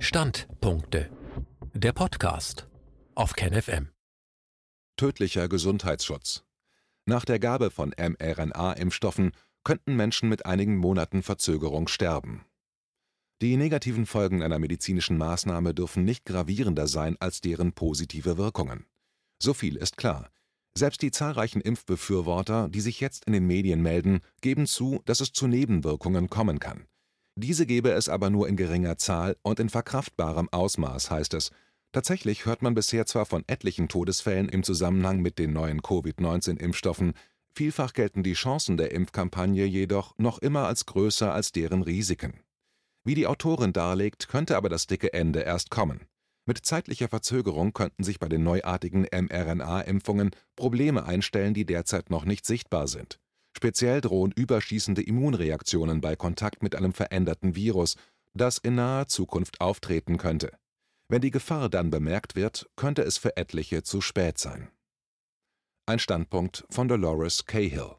Standpunkte. Der Podcast auf KenFM. Tödlicher Gesundheitsschutz. Nach der Gabe von mRNA-Impfstoffen könnten Menschen mit einigen Monaten Verzögerung sterben. Die negativen Folgen einer medizinischen Maßnahme dürfen nicht gravierender sein als deren positive Wirkungen. So viel ist klar. Selbst die zahlreichen Impfbefürworter, die sich jetzt in den Medien melden, geben zu, dass es zu Nebenwirkungen kommen kann. Diese gebe es aber nur in geringer Zahl und in verkraftbarem Ausmaß, heißt es. Tatsächlich hört man bisher zwar von etlichen Todesfällen im Zusammenhang mit den neuen Covid-19-Impfstoffen, vielfach gelten die Chancen der Impfkampagne jedoch noch immer als größer als deren Risiken. Wie die Autorin darlegt, könnte aber das dicke Ende erst kommen. Mit zeitlicher Verzögerung könnten sich bei den neuartigen mRNA-Impfungen Probleme einstellen, die derzeit noch nicht sichtbar sind. Speziell drohen überschießende Immunreaktionen bei Kontakt mit einem veränderten Virus, das in naher Zukunft auftreten könnte. Wenn die Gefahr dann bemerkt wird, könnte es für etliche zu spät sein. Ein Standpunkt von Dolores Cahill.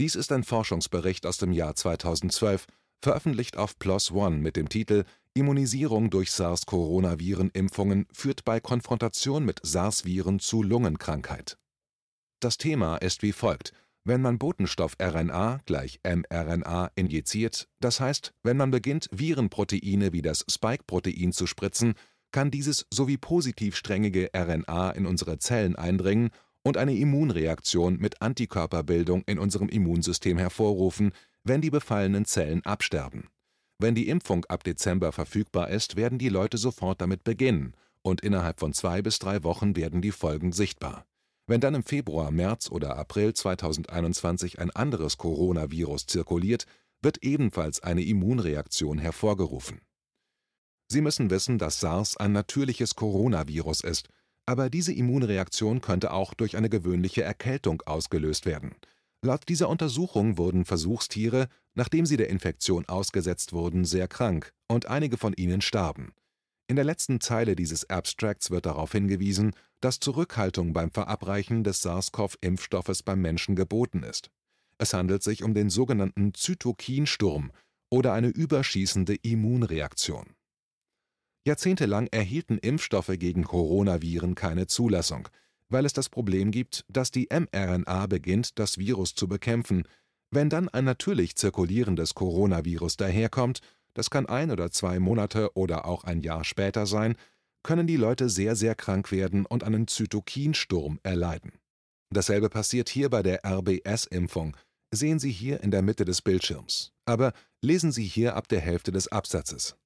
Dies ist ein Forschungsbericht aus dem Jahr 2012, veröffentlicht auf PLOS ONE mit dem Titel Immunisierung durch SARS-Coronaviren-Impfungen führt bei Konfrontation mit SARS-Viren zu Lungenkrankheit. Das Thema ist wie folgt: Wenn man Botenstoff RNA gleich mRNA injiziert, das heißt, wenn man beginnt, Virenproteine wie das Spike-Protein zu spritzen, kann dieses sowie positiv strängige RNA in unsere Zellen eindringen und eine Immunreaktion mit Antikörperbildung in unserem Immunsystem hervorrufen, wenn die befallenen Zellen absterben wenn die Impfung ab Dezember verfügbar ist, werden die Leute sofort damit beginnen, und innerhalb von zwei bis drei Wochen werden die Folgen sichtbar. Wenn dann im Februar, März oder April 2021 ein anderes Coronavirus zirkuliert, wird ebenfalls eine Immunreaktion hervorgerufen. Sie müssen wissen, dass SARS ein natürliches Coronavirus ist, aber diese Immunreaktion könnte auch durch eine gewöhnliche Erkältung ausgelöst werden. Laut dieser Untersuchung wurden Versuchstiere, nachdem sie der Infektion ausgesetzt wurden, sehr krank und einige von ihnen starben. In der letzten Zeile dieses Abstracts wird darauf hingewiesen, dass Zurückhaltung beim Verabreichen des SARS-CoV-Impfstoffes beim Menschen geboten ist. Es handelt sich um den sogenannten Zytokinsturm oder eine überschießende Immunreaktion. Jahrzehntelang erhielten Impfstoffe gegen Coronaviren keine Zulassung, weil es das Problem gibt, dass die mRNA beginnt, das Virus zu bekämpfen. Wenn dann ein natürlich zirkulierendes Coronavirus daherkommt, das kann ein oder zwei Monate oder auch ein Jahr später sein, können die Leute sehr, sehr krank werden und einen Zytokinsturm erleiden. Dasselbe passiert hier bei der RBS-Impfung. Sehen Sie hier in der Mitte des Bildschirms. Aber lesen Sie hier ab der Hälfte des Absatzes.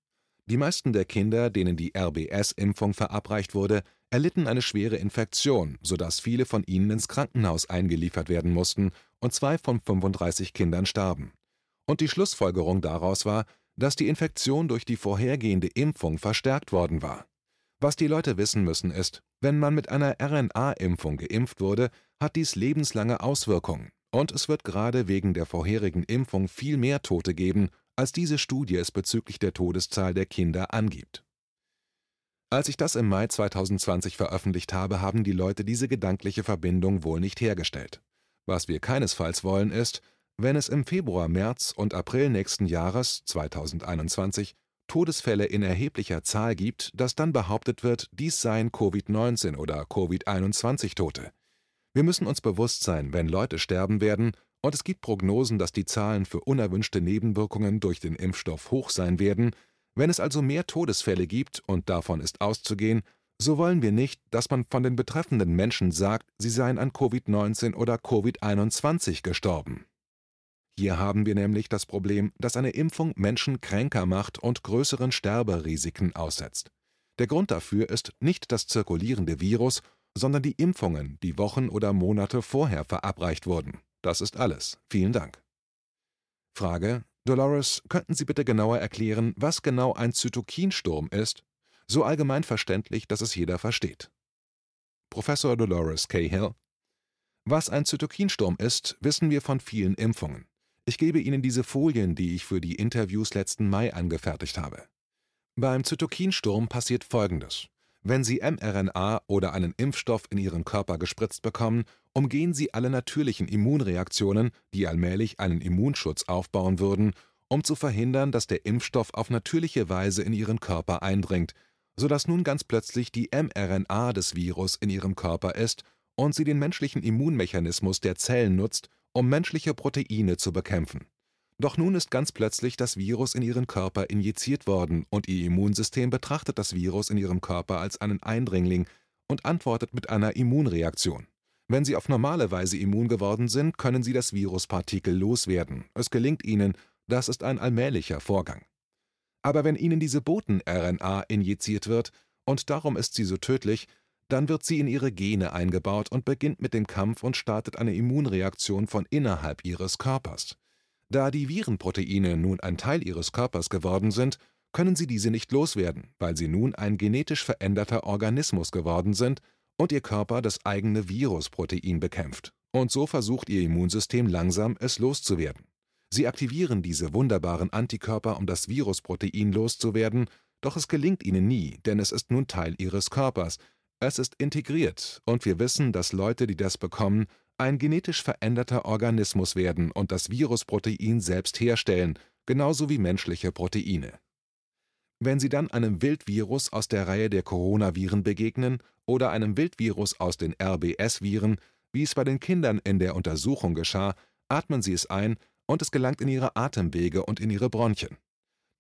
Die meisten der Kinder, denen die RBS-Impfung verabreicht wurde, erlitten eine schwere Infektion, sodass viele von ihnen ins Krankenhaus eingeliefert werden mussten und zwei von 35 Kindern starben. Und die Schlussfolgerung daraus war, dass die Infektion durch die vorhergehende Impfung verstärkt worden war. Was die Leute wissen müssen ist, wenn man mit einer RNA-Impfung geimpft wurde, hat dies lebenslange Auswirkungen, und es wird gerade wegen der vorherigen Impfung viel mehr Tote geben, als diese Studie es bezüglich der Todeszahl der Kinder angibt. Als ich das im Mai 2020 veröffentlicht habe, haben die Leute diese gedankliche Verbindung wohl nicht hergestellt. Was wir keinesfalls wollen ist, wenn es im Februar, März und April nächsten Jahres 2021 Todesfälle in erheblicher Zahl gibt, dass dann behauptet wird, dies seien Covid-19 oder Covid-21 Tote. Wir müssen uns bewusst sein, wenn Leute sterben werden, und es gibt Prognosen, dass die Zahlen für unerwünschte Nebenwirkungen durch den Impfstoff hoch sein werden, wenn es also mehr Todesfälle gibt, und davon ist auszugehen, so wollen wir nicht, dass man von den betreffenden Menschen sagt, sie seien an Covid-19 oder Covid-21 gestorben. Hier haben wir nämlich das Problem, dass eine Impfung Menschen kränker macht und größeren Sterberisiken aussetzt. Der Grund dafür ist nicht das zirkulierende Virus, sondern die Impfungen, die Wochen oder Monate vorher verabreicht wurden. Das ist alles. Vielen Dank. Frage: Dolores, könnten Sie bitte genauer erklären, was genau ein Zytokinsturm ist? So allgemein verständlich, dass es jeder versteht. Professor Dolores Cahill Was ein Zytokinsturm ist, wissen wir von vielen Impfungen. Ich gebe Ihnen diese Folien, die ich für die Interviews letzten Mai angefertigt habe. Beim Zytokinsturm passiert Folgendes. Wenn Sie mRNA oder einen Impfstoff in Ihren Körper gespritzt bekommen, umgehen Sie alle natürlichen Immunreaktionen, die allmählich einen Immunschutz aufbauen würden, um zu verhindern, dass der Impfstoff auf natürliche Weise in ihren Körper eindringt, sodass nun ganz plötzlich die mRNA des Virus in ihrem Körper ist und sie den menschlichen Immunmechanismus der Zellen nutzt, um menschliche Proteine zu bekämpfen. Doch nun ist ganz plötzlich das Virus in ihren Körper injiziert worden und ihr Immunsystem betrachtet das Virus in ihrem Körper als einen Eindringling und antwortet mit einer Immunreaktion. Wenn sie auf normale Weise immun geworden sind, können sie das Viruspartikel loswerden. Es gelingt ihnen, das ist ein allmählicher Vorgang. Aber wenn ihnen diese Boten-RNA injiziert wird, und darum ist sie so tödlich, dann wird sie in ihre Gene eingebaut und beginnt mit dem Kampf und startet eine Immunreaktion von innerhalb ihres Körpers. Da die Virenproteine nun ein Teil ihres Körpers geworden sind, können sie diese nicht loswerden, weil sie nun ein genetisch veränderter Organismus geworden sind und ihr Körper das eigene Virusprotein bekämpft. Und so versucht ihr Immunsystem langsam, es loszuwerden. Sie aktivieren diese wunderbaren Antikörper, um das Virusprotein loszuwerden, doch es gelingt ihnen nie, denn es ist nun Teil ihres Körpers. Es ist integriert, und wir wissen, dass Leute, die das bekommen, ein genetisch veränderter Organismus werden und das Virusprotein selbst herstellen, genauso wie menschliche Proteine. Wenn Sie dann einem Wildvirus aus der Reihe der Coronaviren begegnen oder einem Wildvirus aus den RBS-Viren, wie es bei den Kindern in der Untersuchung geschah, atmen Sie es ein und es gelangt in Ihre Atemwege und in Ihre Bronchien.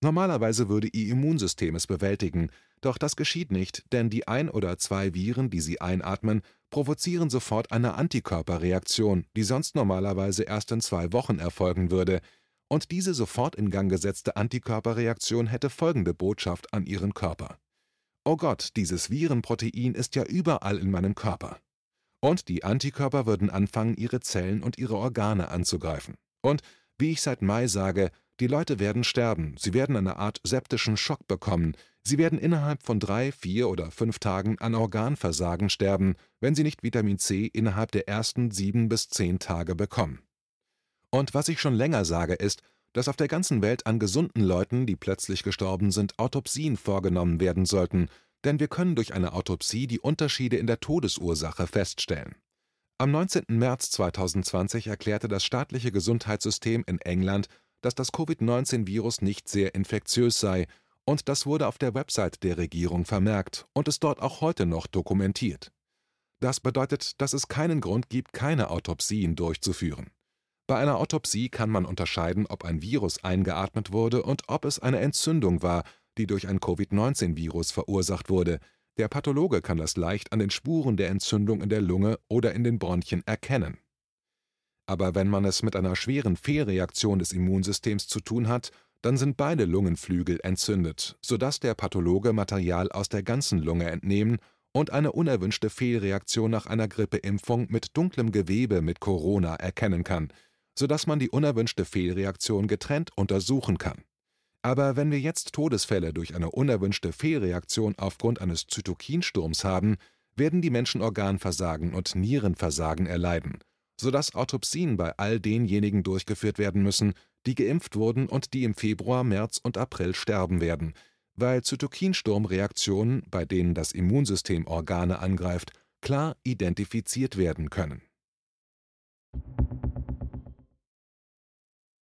Normalerweise würde Ihr Immunsystem es bewältigen, doch das geschieht nicht, denn die ein oder zwei Viren, die Sie einatmen, provozieren sofort eine Antikörperreaktion, die sonst normalerweise erst in zwei Wochen erfolgen würde, und diese sofort in Gang gesetzte Antikörperreaktion hätte folgende Botschaft an Ihren Körper. Oh Gott, dieses Virenprotein ist ja überall in meinem Körper. Und die Antikörper würden anfangen, ihre Zellen und ihre Organe anzugreifen. Und, wie ich seit Mai sage, die Leute werden sterben, sie werden eine Art septischen Schock bekommen, sie werden innerhalb von drei, vier oder fünf Tagen an Organversagen sterben, wenn sie nicht Vitamin C innerhalb der ersten sieben bis zehn Tage bekommen. Und was ich schon länger sage, ist, dass auf der ganzen Welt an gesunden Leuten, die plötzlich gestorben sind, Autopsien vorgenommen werden sollten, denn wir können durch eine Autopsie die Unterschiede in der Todesursache feststellen. Am 19. März 2020 erklärte das staatliche Gesundheitssystem in England, dass das Covid-19-Virus nicht sehr infektiös sei, und das wurde auf der Website der Regierung vermerkt und ist dort auch heute noch dokumentiert. Das bedeutet, dass es keinen Grund gibt, keine Autopsien durchzuführen. Bei einer Autopsie kann man unterscheiden, ob ein Virus eingeatmet wurde und ob es eine Entzündung war, die durch ein Covid-19-Virus verursacht wurde. Der Pathologe kann das leicht an den Spuren der Entzündung in der Lunge oder in den Bronchien erkennen. Aber wenn man es mit einer schweren Fehlreaktion des Immunsystems zu tun hat, dann sind beide Lungenflügel entzündet, sodass der Pathologe Material aus der ganzen Lunge entnehmen und eine unerwünschte Fehlreaktion nach einer Grippeimpfung mit dunklem Gewebe mit Corona erkennen kann, sodass man die unerwünschte Fehlreaktion getrennt untersuchen kann. Aber wenn wir jetzt Todesfälle durch eine unerwünschte Fehlreaktion aufgrund eines Zytokinsturms haben, werden die Menschen Organversagen und Nierenversagen erleiden, sodass Autopsien bei all denjenigen durchgeführt werden müssen, die geimpft wurden und die im Februar, März und April sterben werden, weil Zytokinsturmreaktionen, bei denen das Immunsystem Organe angreift, klar identifiziert werden können